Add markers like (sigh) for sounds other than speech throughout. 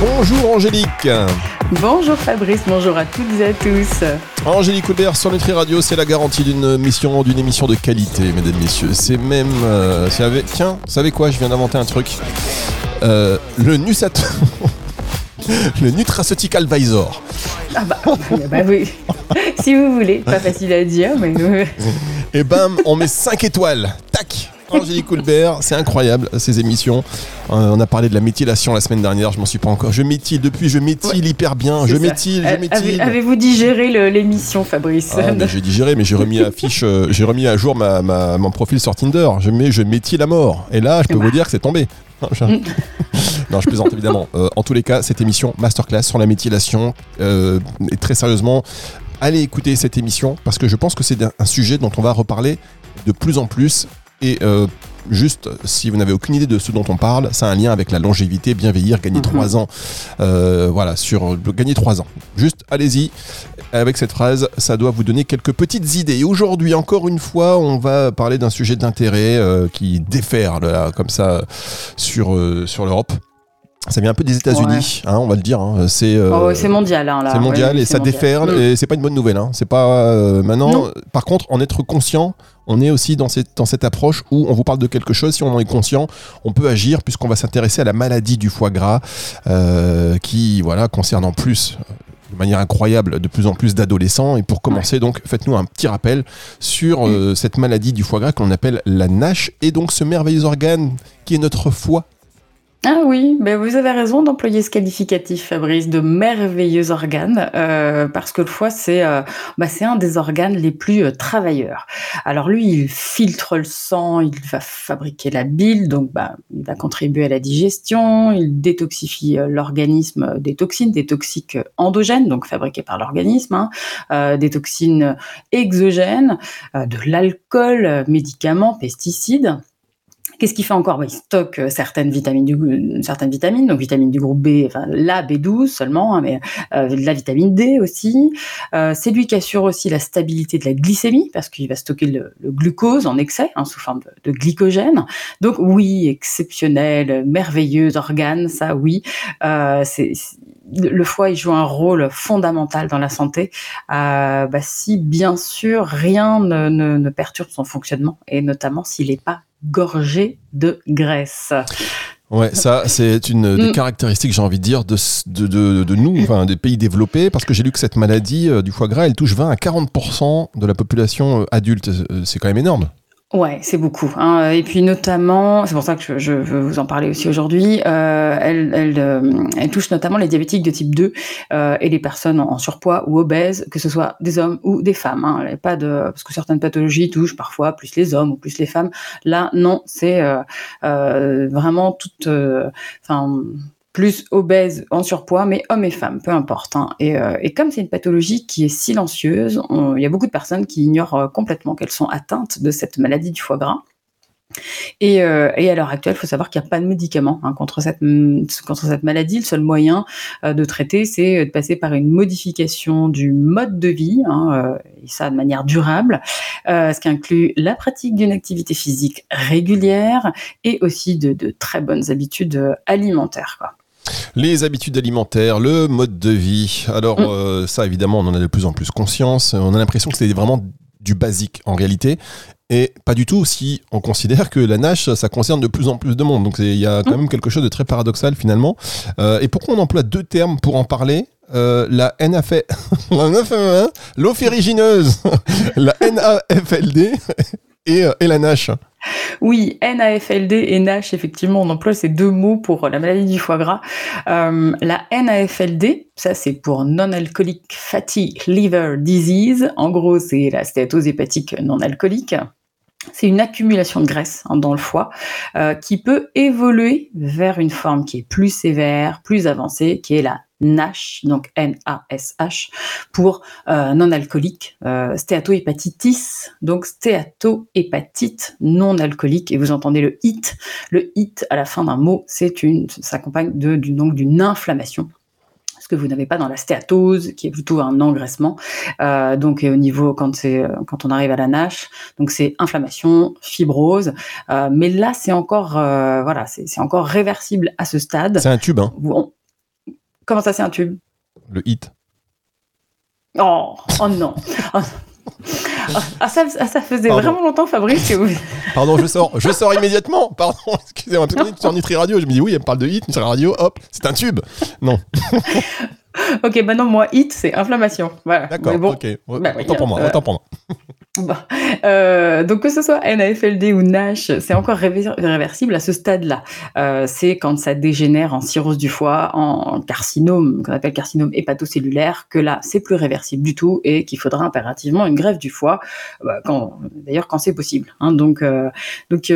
Bonjour Angélique. Bonjour Fabrice, bonjour à toutes et à tous. Angélique Houlbert sur Nutri Radio, c'est la garantie d'une mission, d'une émission de qualité, mesdames, messieurs. C'est même, euh, c'est avec, tiens, vous savez quoi, je viens d'inventer un truc. Euh, le Nusat, (laughs) le Nutraceutic Advisor. Ah bah, bah oui, si vous voulez, pas facile à dire, mais. (laughs) Et bam, on met 5 étoiles. Tac Angélique Coulbert, c'est incroyable ces émissions. Euh, on a parlé de la méthylation la semaine dernière, je m'en suis pas encore. Je méthyle depuis, je méthyle hyper bien, je méthyle, je méthyle. Avez-vous digéré l'émission, Fabrice ah, J'ai digéré, mais j'ai remis à fiche, euh, j'ai remis à jour ma, mon profil sur Tinder. Je mets, je méthyle à mort. Et là, je peux vous dire que c'est tombé. (laughs) non, je plaisante évidemment. Euh, en tous les cas, cette émission masterclass sur la méthylation, et très sérieusement, allez écouter cette émission parce que je pense que c'est un sujet dont on va reparler de plus en plus et euh, juste, si vous n'avez aucune idée de ce dont on parle, ça a un lien avec la longévité, bien vieillir, gagner 3 mhm. ans. Euh, voilà, sur gagner 3 ans. Juste, allez-y. Avec cette phrase, ça doit vous donner quelques petites idées. Aujourd'hui, encore une fois, on va parler d'un sujet d'intérêt euh, qui déferle comme ça sur, sur l'Europe. Ça vient un peu des États-Unis, hein, on va le dire. Hein. C'est oh, c'est mondial. Hein, c'est mondial et ça déferle mm. et c'est pas une bonne nouvelle. Hein. C'est pas maintenant. Par contre, en être conscient, on est aussi dans cette, approche où on vous parle de quelque chose, si on en est conscient, on peut agir puisqu'on va s'intéresser à la maladie du foie gras euh, qui voilà, concerne en plus euh, de manière incroyable de plus en plus d'adolescents. Et pour commencer, donc, faites-nous un petit rappel sur euh, cette maladie du foie gras qu'on appelle la NASH et donc ce merveilleux organe qui est notre foie ah oui, ben vous avez raison d'employer ce qualificatif, Fabrice, de merveilleux organes, euh, parce que le foie, c'est euh, bah, un des organes les plus euh, travailleurs. Alors lui, il filtre le sang, il va fabriquer la bile, donc bah, il va contribuer à la digestion, il détoxifie l'organisme des toxines, des toxiques endogènes, donc fabriquées par l'organisme, hein, des toxines exogènes, de l'alcool, médicaments, pesticides. Qu'est-ce qu'il fait encore Il stocke euh, certaines vitamines, euh, certaines vitamines, donc vitamines du groupe B, enfin la B12 seulement, hein, mais euh, la vitamine D aussi. c'est lui qui assure aussi la stabilité de la glycémie parce qu'il va stocker le, glucose en excès hein, sous forme de, glycogène. Donc oui, exceptionnel, merveilleux organe, ça oui. Le foie il joue un rôle fondamental dans la santé. bah, si bien sûr rien ne, ne perturbe son fonctionnement et notamment s'il n'est pas gorgée de graisse. Ouais, ça, c'est une des mm. caractéristiques, j'ai envie de dire, de, de, de, nous, enfin, des pays développés, parce que j'ai lu que cette maladie euh, du foie gras, elle touche 20 à 40% de la population euh, adulte. Euh, c'est quand même énorme. Ouais, c'est beaucoup. Hein. Et puis notamment, c'est pour ça que je, veux vous en parler aussi aujourd'hui. Euh, elle, elle, euh, elle, touche notamment les diabétiques de type 2 euh, et les personnes en, surpoids ou obèses, que ce soit des hommes ou des femmes. Hein. Pas de parce que certaines pathologies touchent parfois plus les hommes ou plus les femmes. Là, non, c'est euh, euh vraiment toute. Enfin plus obèses, en surpoids, mais hommes et femmes, peu importe. Hein. Euh, et, comme c'est une pathologie qui est silencieuse, il y a beaucoup de personnes qui ignorent euh, complètement qu'elles sont atteintes de cette maladie du foie gras. Et, euh, à l'heure actuelle, il faut savoir qu'il n'y a pas de médicament hein, contre, cette, contre cette maladie. Le seul moyen de traiter, c'est de passer par une modification du mode de vie, hein, et ça de manière durable, ce qui inclut la pratique d'une activité physique régulière et aussi de, très bonnes habitudes alimentaires. Les habitudes alimentaires, le mode de vie. Alors mm. euh, ça, évidemment, on en a de plus en plus conscience. On a l'impression que c'est vraiment du basique en réalité. Et pas du tout si on considère que la NASH, ça concerne de plus en plus de monde. Donc il y a quand mm. même quelque chose de très paradoxal finalement. Euh, et pourquoi on emploie deux termes pour en parler? Euh, la NAF, l'eau (laughs) ferrigineuse, la NAFLD (laughs) (laughs) et, et la NASH oui, NAFLD et NASH, effectivement, on emploie ces deux mots pour la maladie du foie gras. Euh, la NAFLD, ça c'est pour Non-Alcoolic Fatty Liver Disease. En gros, c'est la stéatose hépatique non-alcoolique. C'est une accumulation de graisse hein, dans le foie euh, qui peut évoluer vers une forme qui est plus sévère, plus avancée, qui est la NASH, donc N-A-S-H, pour euh, non alcoolique, euh, stéatohépatitis, donc stéatohépatite non alcoolique, et vous entendez le HIT. Le HIT à la fin d'un mot, c'est une, s'accompagne de, donc d'une inflammation ce que vous n'avez pas dans la stéatose, qui est plutôt un engraissement. Euh, donc au niveau quand c'est quand on arrive à la NASH, donc c'est inflammation, fibrose. Euh, mais là c'est encore euh, voilà c'est encore réversible à ce stade. C'est un tube, hein. Comment ça, c'est un tube? Le hit. Oh, oh non. Oh. Ah, ça, ça, faisait vraiment longtemps, Fabrice, que vous... Pardon, je sors, je sors immédiatement. Pardon, (laughs) excusez-moi, parce que sur Nutri Radio, je me dis oui, elle me parle de hit, Nutri Radio, hop, c'est un tube. Non. ok, maintenant, moi, hit, c'est inflammation. Voilà. D'accord, bon, ok. Bah, autant pour moi, autant pour moi. Euh, donc que ce soit NAFLD ou NASH, c'est encore réversible à ce stade-là. Euh, c'est quand ça dégénère en cirrhose du foie, en carcinome, qu'on appelle carcinome hépatocellulaire, que là c'est plus réversible du tout et qu'il faudra impérativement une greffe du foie, bah, d'ailleurs quand c'est possible. Hein. Donc euh, donc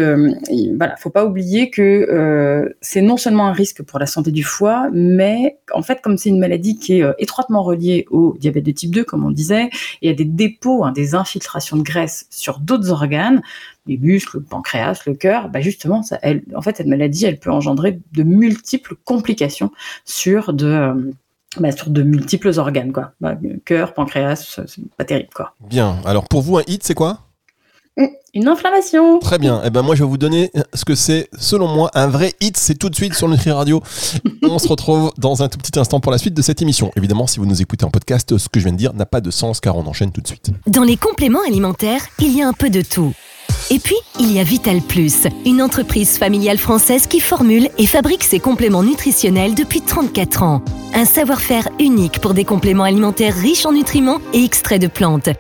voilà, faut pas oublier que c'est non seulement un risque pour la santé du foie, mais en fait comme c'est une maladie qui est étroitement reliée au diabète de type 2, comme on disait, il y a des dépôts, hein, des infiltrations de graisse sur d'autres organes, les muscles, le pancréas, le cœur, bah justement, ça, elle, en fait, cette maladie, elle peut engendrer de multiples complications sur de, euh, bah, sur de multiples organes, quoi. Bah, cœur, pancréas, c'est pas terrible, quoi. Bien. Alors, pour vous, un hit, c'est quoi? Une inflammation. Très bien. Et eh ben moi je vais vous donner ce que c'est selon moi un vrai hit. C'est tout de suite sur Nutri Radio. (laughs) On se retrouve dans un tout petit instant pour la suite de cette émission. Évidemment, si vous nous écoutez en podcast, ce que je viens de dire n'a pas de sens car on enchaîne tout de suite. Dans les compléments alimentaires, il y a un peu de tout. Et puis, il y a Vital Plus, une entreprise familiale française qui formule et fabrique ses compléments nutritionnels depuis 34 ans. Un savoir-faire unique pour des compléments alimentaires riches en nutriments et extraits de plantes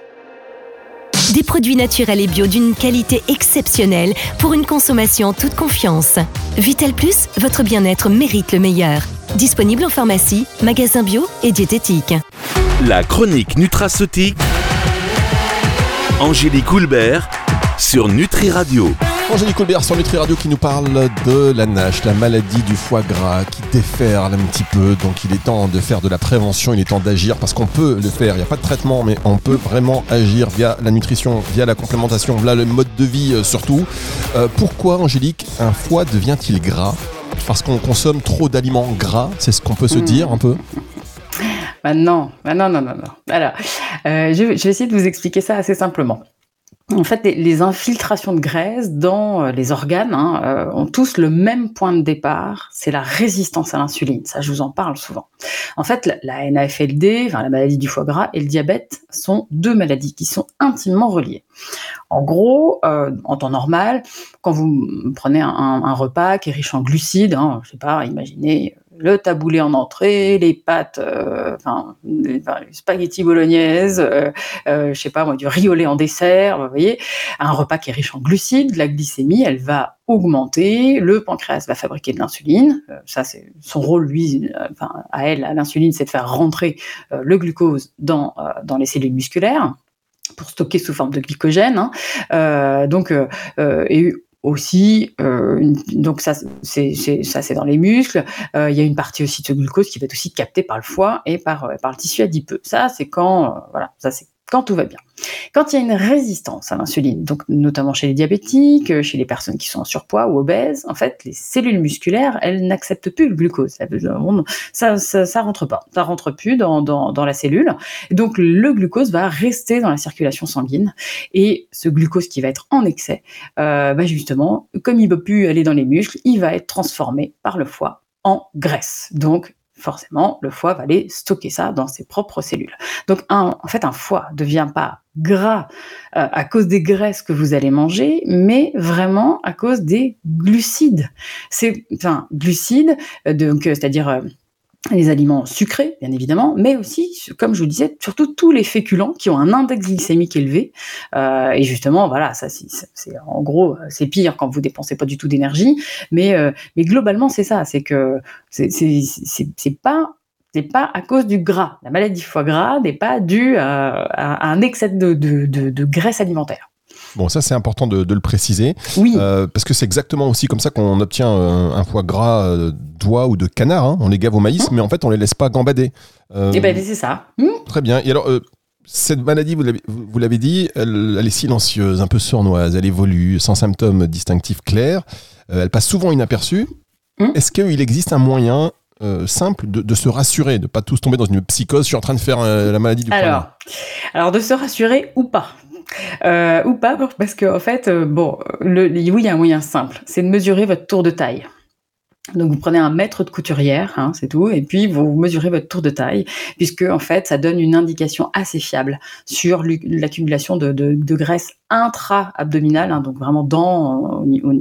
produits naturels et bio d'une qualité exceptionnelle pour une consommation en toute confiance. Vital Plus, votre bien-être mérite le meilleur. Disponible en pharmacie, magasin bio et diététique. La chronique nutraceutique. Angélique Houlbert sur Nutri Radio. Angélique Colbert sur Nutri Radio qui nous parle de la NASH, la maladie du foie gras qui déferle un petit peu. Donc il est temps de faire de la prévention, il est temps d'agir parce qu'on peut le faire. Il n'y a pas de traitement, mais on peut vraiment agir via la nutrition, via la complémentation, via le mode de vie euh, surtout. Euh, pourquoi, Angélique, un foie devient-il gras? Parce qu'on consomme trop d'aliments gras, c'est ce qu'on peut se hmm. dire un peu? Bah non, bah non, non, non, non. Alors, euh, je, je vais essayer de vous expliquer ça assez simplement en fait, les infiltrations de graisse dans euh, les organes hein, euh, ont tous le même point de départ, c'est la résistance à l'insuline. Ça, je vous en parle souvent. En fait, la, NAFLD, la maladie du foie gras et le diabète sont deux maladies qui sont intimement reliées. En gros, euh, en temps normal, quand vous prenez un, repas qui est riche en glucides, hein, je sais pas, imaginez le taboulé en entrée, les pâtes, euh, enfin, les, spaghettis bolognaises, euh, euh, je sais pas moi, du riolet en dessert, vous voyez, un repas qui est riche en glucides, la glycémie, elle va augmenter, le pancréas va fabriquer de l'insuline, ça c'est son rôle lui, enfin à elle, à l'insuline, c'est de faire rentrer le glucose dans dans les cellules musculaires pour stocker sous forme de glycogène. Hein. donc, aussi, euh, donc ça c'est ça c'est dans les muscles. Euh, il y a une partie aussi de ce glucose qui va être aussi captée par le foie et par euh, par le tissu adipeux. Ça c'est quand voilà, ça c'est quand tout va bien. Quand il y a une résistance à l'insuline, donc notamment chez les diabétiques, chez les personnes qui sont en surpoids ou obèses, en fait, les cellules musculaires, elles n'acceptent plus le glucose. Ça, ça, ça, rentre pas, ça rentre plus dans, dans, dans la cellule. donc le glucose va rester dans la circulation sanguine et ce glucose qui va être en excès, euh, bah justement, comme il ne peut plus aller dans les muscles, il va être transformé par le foie en graisse. Donc forcément, le foie va aller stocker ça dans ses propres cellules. Donc, en fait, un foie ne devient pas gras euh, à cause des graisses que vous allez manger, mais vraiment à cause des glucides. C'est, enfin, glucides, euh, donc, euh, c'est-à-dire les aliments sucrés, bien évidemment, mais aussi, comme je vous disais, surtout tous les féculents qui ont un index glycémique élevé. Euh, et justement, voilà, ça, c'est en gros, c'est pire quand vous dépensez pas du tout d'énergie, mais euh, mais globalement, c'est ça, c'est que c'est pas c'est pas à cause du gras. La maladie foie gras n'est pas due à, un excès de, de, de, de graisse alimentaire. Bon, ça c'est important de, le préciser. Oui. parce que c'est exactement aussi comme ça qu'on obtient un foie gras d'oie ou de canard. Hein. On les gave au maïs, mmh. mais en fait on les laisse pas gambader. Eh ben c'est ça. Mmh. Très bien. Et alors cette maladie, vous l'avez dit, elle, est silencieuse, un peu sournoise, elle évolue sans symptômes distinctifs clairs, euh, elle passe souvent inaperçue. Hum. Est-ce qu'il existe un moyen euh, simple de, se rassurer, de ne pas tous tomber dans une psychose, je suis en train de faire euh, la maladie du alors, alors, de se rassurer ou pas? Ou pas, parce qu'en en fait, bon, le, oui, il y a un moyen simple, c'est de mesurer votre tour de taille. Donc vous prenez un mètre de couturière, hein, c'est tout, et puis vous mesurez votre tour de taille, puisque en fait ça donne une indication assez fiable sur l'accumulation de, de, graisse intra-abdominale, hein, donc vraiment dans au, niveau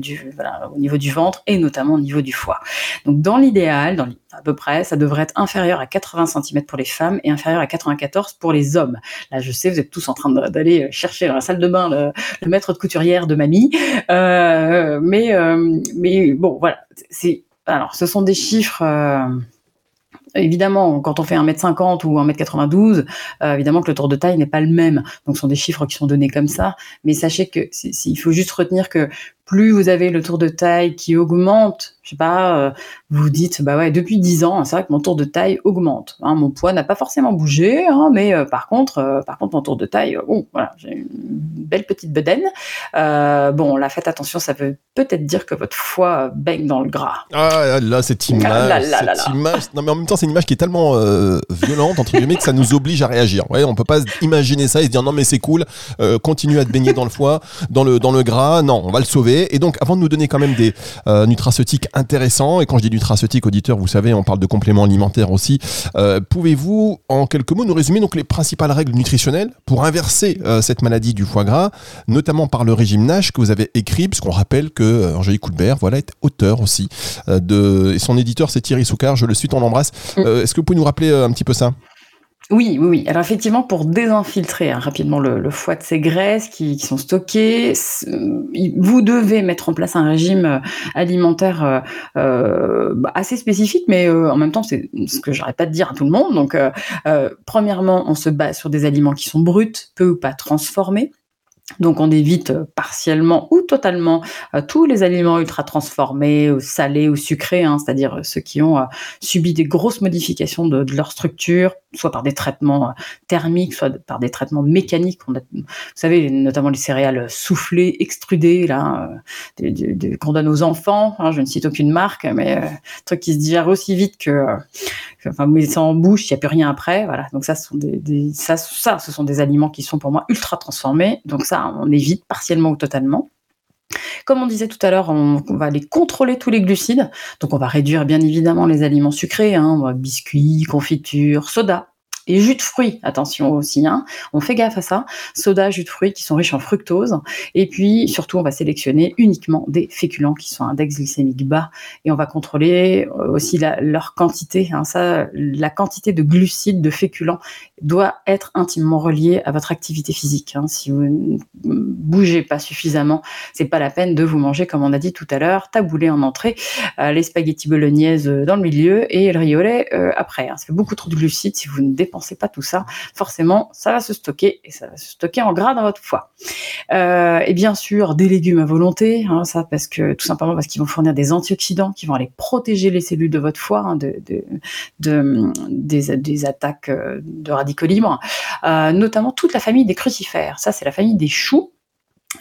du au niveau du ventre et notamment au niveau du foie. Donc dans l'idéal, dans à peu près, ça devrait être inférieur à 80 cm pour les femmes et inférieur à 94 pour les hommes. Là, je sais, vous êtes tous en train d'aller chercher dans la salle de bain le, mètre de couturière de mamie, euh, mais euh, mais bon, voilà, c'est alors ce sont des chiffres. Euh, évidemment, quand on fait 1m50 ou 1m92, euh, évidemment que le tour de taille n'est pas le même. Donc, ce sont des chiffres qui sont donnés comme ça. Mais sachez que il faut juste retenir que plus vous avez le tour de taille qui augmente, je sais pas, euh, vous dites, bah ouais, depuis 10 ans, c'est vrai que mon tour de taille augmente. Hein, mon poids n'a pas forcément bougé, hein, mais euh, par contre, euh, par contre, mon tour de taille, oh, voilà, j'ai une belle petite bedaine. bon, là, faites attention, ça veut peut-être dire que votre foie baigne dans le gras. Ah là, cette image, cette image, non mais en même temps, c'est une image qui est tellement violente entre guillemets que ça nous oblige à réagir. Ouais, on peut pas imaginer ça et se dire non mais c'est cool, continue à te baigner dans le foie, dans le dans le gras, non, on va le sauver et donc, avant de nous donner quand même des euh, nutraceutiques intéressants, et quand je dis nutraceutiques, auditeurs, vous savez, on parle de compléments alimentaires aussi, euh, pouvez-vous, en quelques mots, nous résumer donc les principales règles nutritionnelles pour inverser euh, cette maladie du foie gras, notamment par le régime NASH que vous avez écrit, puisqu'on rappelle que Angélique Coulbert, voilà, est auteur aussi de, et son éditeur c'est Thierry Soucard, je le suis, on l'embrasse. Mm. Est-ce que vous pouvez nous rappeler un petit peu ça? Oui, oui, oui. Alors effectivement, pour désinfiltrer hein, rapidement le, foie de ces graisses qui, sont stockées, vous devez mettre en place un régime euh, alimentaire euh, euh, bah, assez spécifique, mais en même temps, c'est ce que j'arrête pas de dire à tout le monde. Donc, premièrement, on se base sur des aliments qui sont bruts, peu ou pas transformés. Donc on évite euh, partiellement ou totalement euh, tous les aliments ultra transformés, salés ou sucrés, hein, c'est-à-dire euh, ceux qui ont subi des grosses modifications de, leur structure, soit par des traitements thermiques, soit par des traitements mécaniques. On vous savez, notamment les céréales soufflées, extrudées, là, qu'on donne aux enfants. Hein, je ne cite aucune marque, mais euh, truc qui se digère aussi vite que, enfin, vous mettez ça en bouche, il n'y a plus rien après. Voilà. Donc ça, ce sont des, ça, ça, ce sont des aliments qui sont pour moi ultra transformés. Donc ça, on évite partiellement ou totalement. Comme on disait tout à l'heure, on, va aller contrôler tous les glucides. Donc on va réduire bien évidemment les aliments sucrés, hein, biscuits, confitures, soda, et jus de fruits, attention aussi, hein. on fait gaffe à ça. Soda, jus de fruits qui sont riches en fructose. Et puis surtout, on va sélectionner uniquement des féculents qui sont à index glycémique bas. Et on va contrôler euh, aussi leur quantité. Hein. Ça, la quantité de glucides, de féculents doit être intimement reliée à votre activité physique. Hein. Si vous ne bougez pas suffisamment, c'est pas la peine de vous manger, comme on a dit tout à l'heure, taboulé en entrée, euh, les spaghettis bolognaises dans le milieu et le riolet euh, après. Fait beaucoup trop de glucides si vous ne dépensez dépensez pas tout ça, forcément, ça va se stocker et ça va se stocker en gras dans votre foie. Euh, et bien sûr, des légumes à volonté, hein, ça parce que tout simplement parce qu'ils vont fournir des antioxydants qui vont aller protéger les cellules de votre foie hein, de, de, des, attaques euh, de radicaux libres, euh, notamment toute la famille des crucifères. Ça, c'est la famille des choux.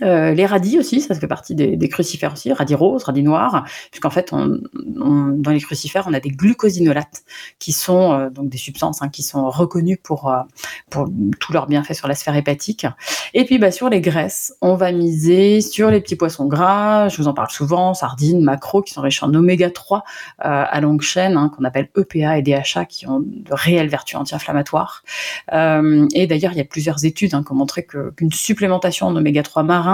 Euh, les radis aussi, ça fait partie des, crucifères aussi, radis roses, radis noirs, puisqu'en fait, dans les crucifères, on a des glucosinolates qui sont euh, donc des substances hein, qui sont reconnues pour, euh, pour tous leurs bienfaits sur la sphère hépatique. Et puis, bah, sur les graisses, on va miser sur les petits poissons gras, je vous en parle souvent, sardines, macros, qui sont riches en oméga 3 à longue chaîne, hein, qu'on appelle EPA et DHA, qui ont de réelles vertus anti-inflammatoires. et d'ailleurs, il y a plusieurs études hein, qui ont montré qu'une supplémentation en oméga 3 marin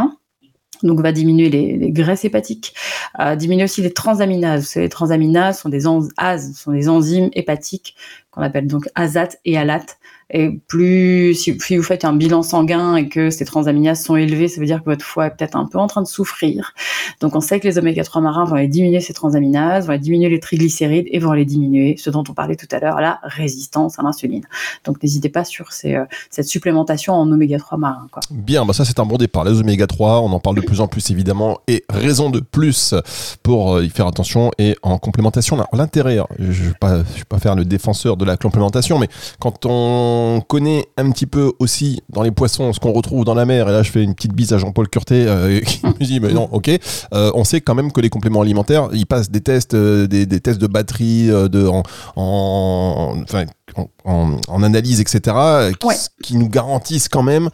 donc va diminuer les, graisses hépatiques, euh, diminuer aussi les transaminases. Les transaminases sont des enzymes hépatiques qu'on appelle donc azat et alat. Et plus, si, vous faites un bilan sanguin et que ces transaminases sont élevées, ça veut dire que votre foie est peut-être un peu en train de souffrir. Donc, on sait que les oméga 3 marins vont aller diminuer ces transaminases, vont aller diminuer les triglycérides et vont aller diminuer ce dont on parlait tout à l'heure, la résistance à l'insuline. Donc, n'hésitez pas sur euh, cette supplémentation en oméga 3 marins. Quoi. Bien, bah ça c'est un bon départ. Les oméga 3, on en parle de plus en plus évidemment et raison de plus pour euh, y faire attention et en complémentation. L'intérêt, je ne vais pas faire le défenseur de la complémentation, mais quand on on connaît un petit peu aussi dans les poissons ce qu'on retrouve dans la mer, et là je fais une petite bise à Jean-Paul Curté euh, (laughs) qui (laughs) me dit mais non, ok, euh, on sait quand même que les compléments alimentaires, ils passent des tests, euh, des, tests de batterie, de, en, en, analyse, etc., qui, nous garantissent quand même,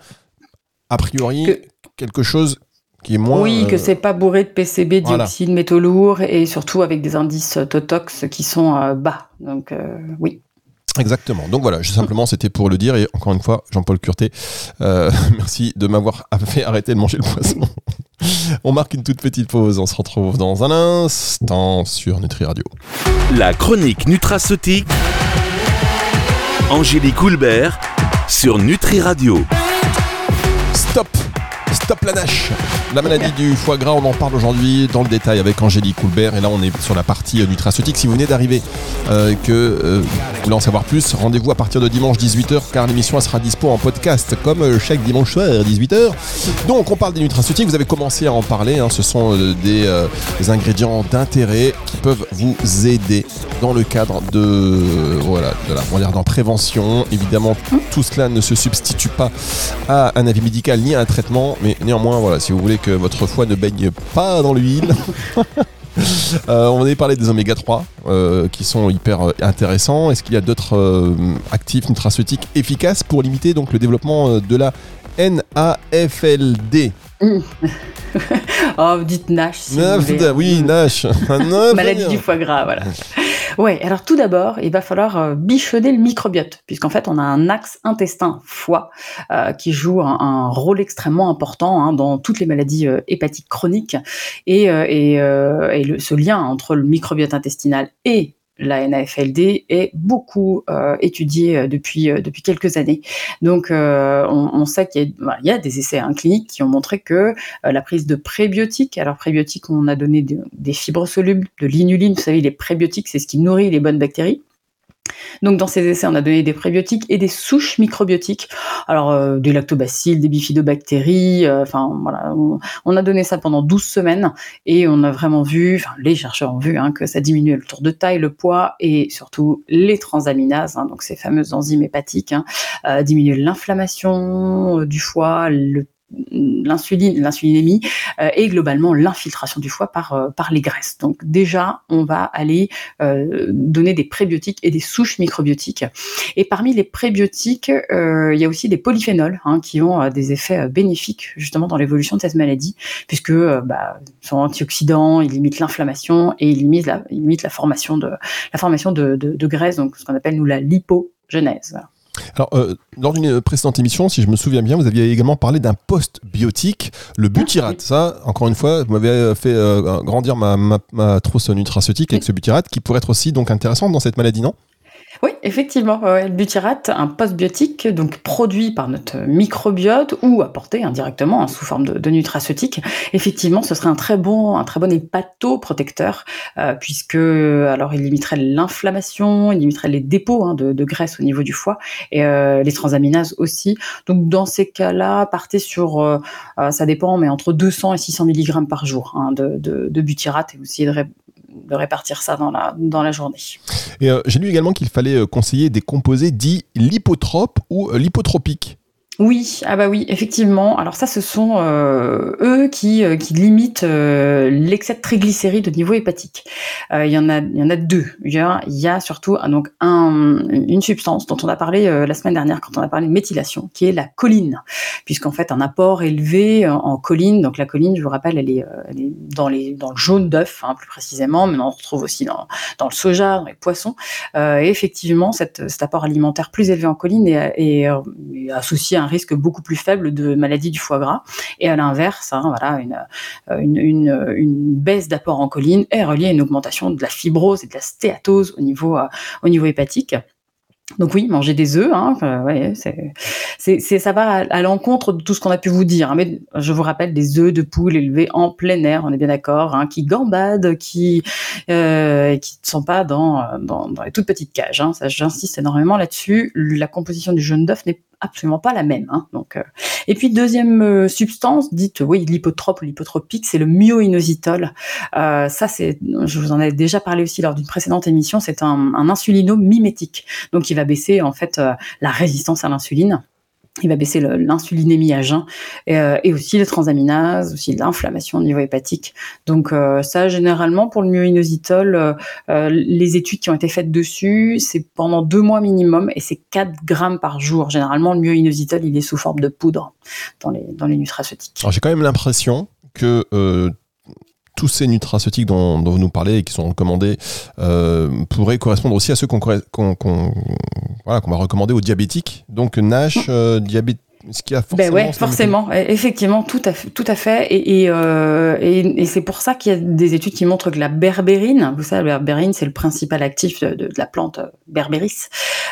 a priori, quelque chose qui est moins. Oui, que c'est pas bourré de PCB, dioxyde, métaux lourds et surtout avec des indices Totox qui sont bas. Donc, oui. Exactement. Donc voilà, simplement c'était pour le dire et encore une fois, Jean-Paul Curté, euh, (laughs) merci de m'avoir (laughs) fait arrêter de manger le poisson. on marque une toute petite pause, on se retrouve dans un instant sur Nutri Radio. La chronique nutraceutique. Angélique Houlbert sur Nutri Radio. Stop Stop la NASH La maladie du foie gras, on en parle aujourd'hui dans le détail avec Angélique Coulbert. Et là, on est sur la partie euh, nutraceutique. Si vous venez d'arriver, euh, que euh, vous voulez en savoir plus, rendez-vous à partir de dimanche 18h, car l'émission sera dispo en podcast, comme chaque dimanche soir 18h. Donc, on parle des nutraceutiques. Vous avez commencé à en parler. Hein. ce sont des, ingrédients d'intérêt qui peuvent vous aider dans le cadre de, la, dans prévention. Évidemment, tout cela ne se substitue pas à un avis médical ni à un traitement, mais néanmoins, voilà, si vous voulez que votre foie ne baigne pas dans l'huile. (laughs) Euh, on avait parlé des oméga 3 euh, qui sont hyper euh, intéressants. Est-ce qu'il y a d'autres actifs nutraceutiques efficaces pour limiter donc le développement de la NAFLD (laughs) oh, vous dites NASH. Si oui, NASH. (laughs) Maladie du foie gras, voilà. Ouais, alors tout d'abord, il va falloir euh, bichonner le microbiote, puisqu'en fait, on a un axe intestin-foie euh, qui joue un, rôle extrêmement important hein, dans toutes les maladies euh, hépatiques chroniques. Et, et, et ce lien entre le microbiote intestinal et la NAFLD est beaucoup euh, étudiée euh, depuis, euh, depuis quelques années. Donc, on, sait qu'il y, a des essais hein, cliniques qui ont montré que la prise de prébiotiques, alors prébiotiques, on a donné des fibres solubles, de l'inuline, vous savez, les prébiotiques, c'est ce qui nourrit les bonnes bactéries. Donc dans ces essais, on a donné des prébiotiques et des souches microbiotiques. Alors euh, des lactobacilles, des bifidobactéries, euh, voilà, on, a donné ça pendant 12 semaines et on a vraiment vu, enfin les chercheurs ont vu hein, que ça diminuait le tour de taille, le poids et surtout les transaminases, hein, donc ces fameuses enzymes hépatiques, hein, euh, l'inflammation du foie, le l'insuline, l'insulinémie euh, et globalement l'infiltration du foie par, euh, par les graisses. Donc déjà, on va aller euh, donner des prébiotiques et des souches microbiotiques. Et parmi les prébiotiques, il y a aussi des polyphénols hein, qui ont des effets bénéfiques justement dans l'évolution de cette maladie, puisque bah, ils sont antioxydants, ils limitent l'inflammation et ils limitent la, ils limitent la formation de la formation de, de, de graisse, donc ce qu'on appelle nous la lipogenèse. Alors, euh, lors d'une précédente émission, si je me souviens bien, vous aviez également parlé d'un post-biotique, le butyrate. Ça, encore une fois, vous m'avez fait euh, grandir ma, ma, ma, trousse nutraceutique avec ce butyrate, qui pourrait être aussi donc intéressant dans cette maladie, non? Oui, effectivement, le butyrate, un postbiotique, donc produit par notre microbiote ou apporté indirectement hein, sous forme de, nutraceutique. Effectivement, ce serait un très bon, un très bon hépatoprotecteur, euh, puisque alors il limiterait l'inflammation, il limiterait les dépôts hein, de, graisse au niveau du foie et euh, les transaminases aussi. Donc dans ces cas-là, partez sur, euh, ça dépend, mais entre 200 et 600 mg par jour hein, de, de, butyrate et vous essayerez de répartir ça dans la, dans la journée. Euh, j'ai lu également qu'il fallait euh, conseiller des composés dits lipotropes ou euh, lipotropiques. Oui, ah bah oui, effectivement. Alors ça, ce sont euh, eux qui, euh, limitent euh, l'excès de triglycérides au niveau hépatique. Il y en a, y en a deux. Il y a, surtout donc un, une substance dont on a parlé la semaine dernière quand on a parlé de méthylation, qui est la choline, puisqu'en fait un apport élevé en choline. Donc la choline, je vous rappelle, elle est, dans le jaune d'œuf, hein, plus précisément, mais on retrouve aussi dans, le soja, dans les poissons. et effectivement, cet apport alimentaire plus élevé en choline est, est, est associé à un risque beaucoup plus faible de maladie du foie gras. Et à l'inverse, hein, voilà, euh, une, une, une, baisse d'apport en choline est reliée à une augmentation de la fibrose et de la stéatose au niveau, euh, au niveau hépatique. Donc oui, manger des œufs, hein, ça va à, l'encontre de tout ce qu'on a pu vous dire. Hein. mais je vous rappelle des œufs de poule élevés en plein air, on est bien d'accord, qui gambadent, qui euh, qui ne sont pas dans, dans, dans les toutes petites cages. J'insiste énormément là-dessus. La composition du jaune d'œuf n'est absolument pas la même. Hein, donc, euh. Et puis deuxième euh, substance dite oui l'hypotrope ou l'hypotropique, c'est le myoinositol. Euh, ça c'est, je vous en ai déjà parlé aussi lors d'une précédente émission, c'est un, un insulino-mimétique, donc il va baisser en fait la résistance à l'insuline il va baisser l'insulinémie à jeun euh, et, aussi les transaminases, aussi l'inflammation au niveau hépatique. Donc euh, ça, généralement, pour le myoinositol, euh, les études qui ont été faites dessus, c'est pendant deux mois minimum et c'est 4 grammes par jour. Généralement, le myoinositol, il est sous forme de poudre dans les, dans les nutraceutiques. Alors j'ai quand même l'impression que tous ces nutraceutiques dont, vous nous parlez et qui sont recommandés pourraient correspondre aussi à ceux qu'on voilà, qu'on va recommander aux diabétiques. Donc NASH, euh, diabète ce qui a forcément. Ben ouais, forcément, effectivement, tout à fait, tout à fait. Et, euh, et, et, c'est pour ça qu'il y a des études qui montrent que la berbérine, vous savez, la berbérine, c'est le principal actif de, de, la plante berbéris,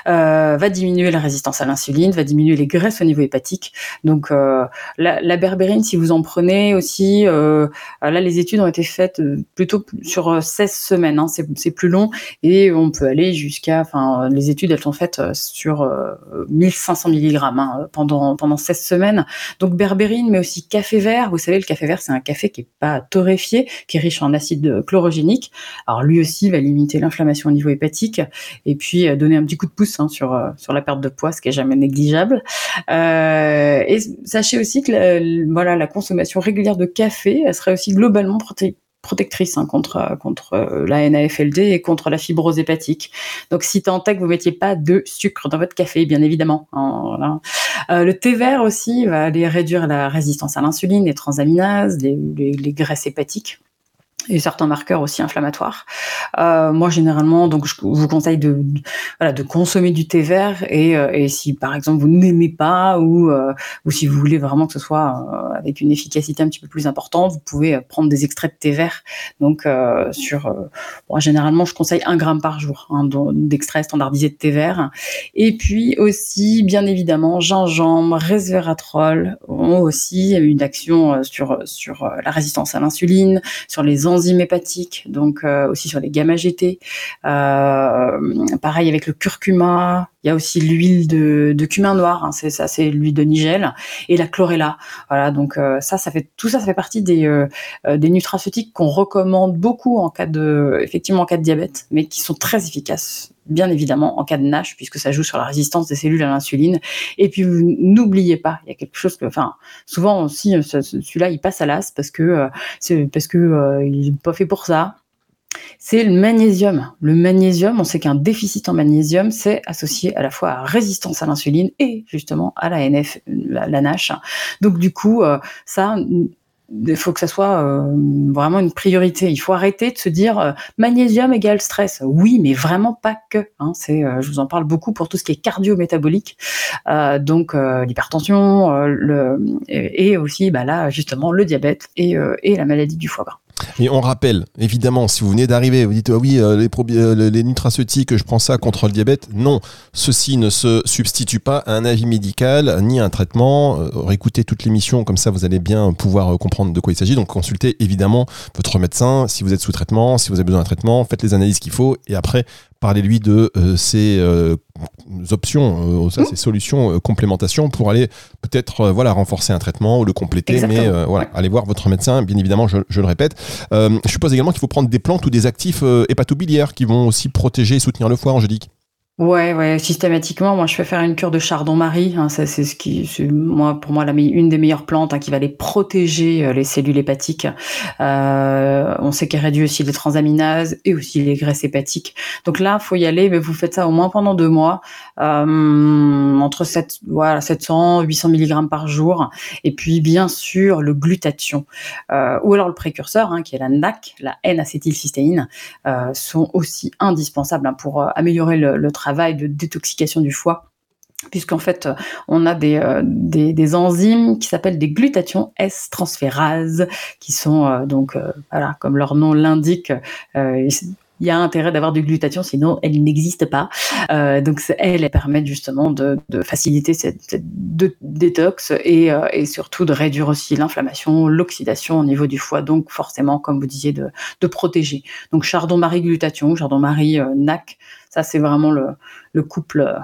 euh, va diminuer la résistance à l'insuline, va diminuer les graisses au niveau hépatique. Donc euh, la, la, berbérine, si vous en prenez aussi, euh, là les études ont été faites euh, plutôt sur 16 semaines, hein, c'est plus long, et on peut aller jusqu'à, enfin les études elles sont faites sur 1500 mg hein, pendant pendant 16 semaines. Donc berbérine, mais aussi café vert. Vous savez, le café vert, c'est un café qui est pas torréfié, qui est riche en acide chlorogénique. Alors lui aussi va limiter l'inflammation au niveau hépatique et puis euh, donner un petit coup de pouce hein, sur euh, sur la perte de poids, ce qui est jamais négligeable. Euh, et sachez aussi que la, voilà la consommation régulière de café, elle serait aussi globalement protéinée protectrice hein, contre, contre euh, la NAFLD et contre la fibrose hépatique. Donc si tant est que vous mettiez pas de sucre dans votre café, bien évidemment. Hein, euh, le thé vert aussi va aller réduire la résistance à l'insuline, les transaminases, les graisses hépatiques et certains marqueurs aussi inflammatoires. Euh, moi, généralement, donc je vous conseille de, voilà, de consommer du thé vert et, euh, si par exemple vous n'aimez pas ou, euh, ou si vous voulez vraiment que ce soit avec une efficacité un petit peu plus importante, vous pouvez prendre des extraits de thé vert. Donc sur, généralement, je conseille un gramme par jour hein, d'extrait standardisé de thé vert. Et puis aussi, bien évidemment, gingembre, resveratrol ont aussi une action sur sur la résistance à l'insuline, sur les enzymes hépatiques, donc euh, aussi sur les gamma GT. Euh, pareil avec le curcuma. Il y a aussi l'huile de, cumin noir, hein, c'est ça, c'est l'huile de nigel et la chlorella. Voilà, donc euh, ça, ça fait tout ça, ça fait partie des des nutraceutiques qu'on recommande beaucoup en cas de effectivement en cas de diabète, mais qui sont très efficaces bien évidemment en cas de NASH puisque ça joue sur la résistance des cellules à l'insuline. Et puis n'oubliez pas, il y a quelque chose que, enfin, souvent aussi celui-là il passe à l'as parce que c'est parce que il n'est pas fait pour ça. C'est le magnésium. Le magnésium, on sait qu'un déficit en magnésium, c'est associé à la fois à résistance à l'insuline et justement à la NF, la, NASH. Donc du coup, ça, il faut que ça soit euh, vraiment une priorité. Il faut arrêter de se dire euh, magnésium égale stress. Oui, mais vraiment pas que. Hein. C'est, euh, je vous en parle beaucoup pour tout ce qui est cardio-métabolique, donc l'hypertension, le et, aussi bah là justement le diabète et, et la maladie du foie gras. Et on rappelle, évidemment, si vous venez d'arriver, vous dites ah oui, euh, les, euh, les nutraceutiques, je prends ça contre le diabète. Non, ceci ne se substitue pas à un avis médical ni à un traitement. Euh, réécoutez toute l'émission, comme ça vous allez bien pouvoir comprendre de quoi il s'agit. Donc consultez évidemment votre médecin si vous êtes sous traitement, si vous avez besoin d'un traitement, faites les analyses qu'il faut et après parlez-lui de ces options, ça, ces solutions complémentation pour aller peut-être voilà renforcer un traitement ou le compléter. Mais voilà, allez voir votre médecin. Bien évidemment, je, je le répète. Euh, je suppose également qu'il faut prendre des plantes ou des actifs euh, hépatobiliaires qui vont aussi protéger et soutenir le foie, Angélique. Ouais, ouais, systématiquement, moi je fais faire une cure de chardon-marie. Hein, ça c'est ce qui, moi pour moi la une des meilleures plantes hein, qui va les protéger euh, les cellules hépatiques. Euh, on sait qu'elle réduit aussi les transaminases et aussi les graisses hépatiques. Donc là, faut y aller, mais vous faites ça au moins pendant deux mois, euh, entre 7, voilà, 700, 800 mg par jour. Et puis bien sûr le glutathion euh, ou alors le précurseur hein, qui est la NAC, la N-acétylcystéine, euh, sont aussi indispensables hein, pour améliorer le, le travail travail de détoxication du foie puisqu'en fait, on a des, euh, des, enzymes qui s'appellent des glutathions S-transférases, qui sont euh, donc, euh, voilà, comme leur nom l'indique, il y a intérêt d'avoir du glutathion, sinon elle n'existe pas. Euh, donc elle, elle permet justement de, faciliter cette, détox et, euh, et, surtout de réduire aussi l'inflammation, l'oxydation au niveau du foie. Donc forcément, comme vous disiez, de, protéger. Donc chardon-marie glutathion, chardon-marie euh, NAC, ça c'est vraiment le, le couple, euh,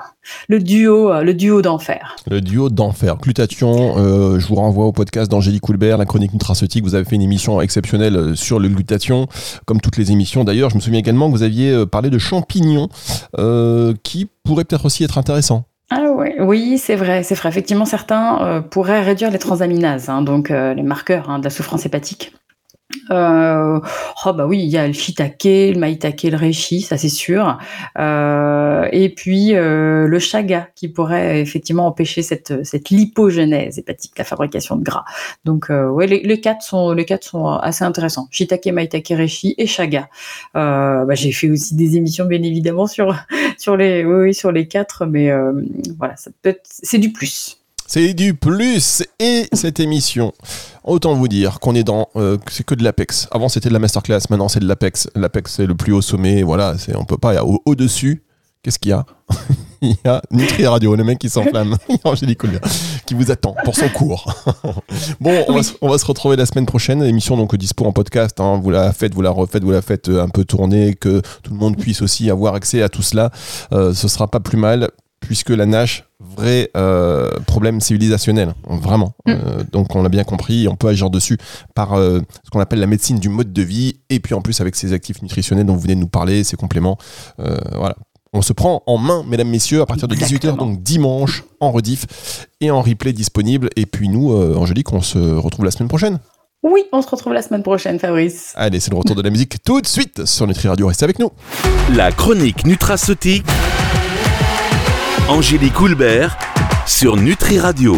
le duo, euh, le duo d'enfer. Le duo d'enfer. Glutathion, euh, je vous renvoie au podcast d'Angélique Coulbert, la chronique nutraceutique. Vous avez fait une émission exceptionnelle sur le glutathion, comme toutes les émissions. D'ailleurs, je me souviens également que vous aviez parlé de champignons, qui pourraient peut-être aussi être intéressants. Ah oui, c'est vrai, c'est vrai. Effectivement, certains pourraient réduire les transaminases, hein, donc les marqueurs hein, de la souffrance hépatique. Euh, oh bah oui, il y a le shiitake, le maitake, le reishi, ça c'est sûr. Euh, et puis euh, le chaga qui pourrait effectivement empêcher cette, cette lipogénèse hépatique, la fabrication de gras. Donc ouais, les, quatre sont les quatre sont assez intéressants. Shiitake, maitake, reishi et chaga. Bah, j'ai fait aussi des émissions bien évidemment sur sur les oui, sur les quatre, mais voilà, ça peut c'est du plus. C'est du plus et cette émission, autant vous dire qu'on est dans, euh, c'est que de l'Apex. Avant c'était de la masterclass, maintenant c'est de l'Apex. L'Apex c'est le plus haut sommet, voilà, c'est on peut pas au, au dessus. Qu'est-ce qu'il y a? (laughs) Il y a Nutri Radio, le mec qui s'enflamme, (laughs) Angélique qui vous attend pour son cours. (laughs) bon, on, va, se retrouver la semaine prochaine. Émission donc dispo en podcast. Hein. Vous la faites, vous la refaites, vous la faites euh, un peu tourner, que tout le monde puisse aussi avoir accès à tout cela. Euh, ce sera pas plus mal puisque la nage, vrai euh, problème civilisationnel, vraiment. Mm. Euh, donc on l'a bien compris, on peut agir dessus par euh, ce qu'on appelle la médecine du mode de vie, et puis en plus avec ces actifs nutritionnels dont vous venez de nous parler, ces compléments. voilà. On se prend en main, mesdames, messieurs, à partir de 18h, donc dimanche, en rediff et en replay disponible. Et puis nous, Angélique, on se retrouve la semaine prochaine. Oui, on se retrouve la semaine prochaine, Fabrice. Allez, c'est le retour de la musique tout de suite sur Nutri Radio. Restez avec nous. La chronique nutraceutique Angélique Houlbert sur Nutri Radio.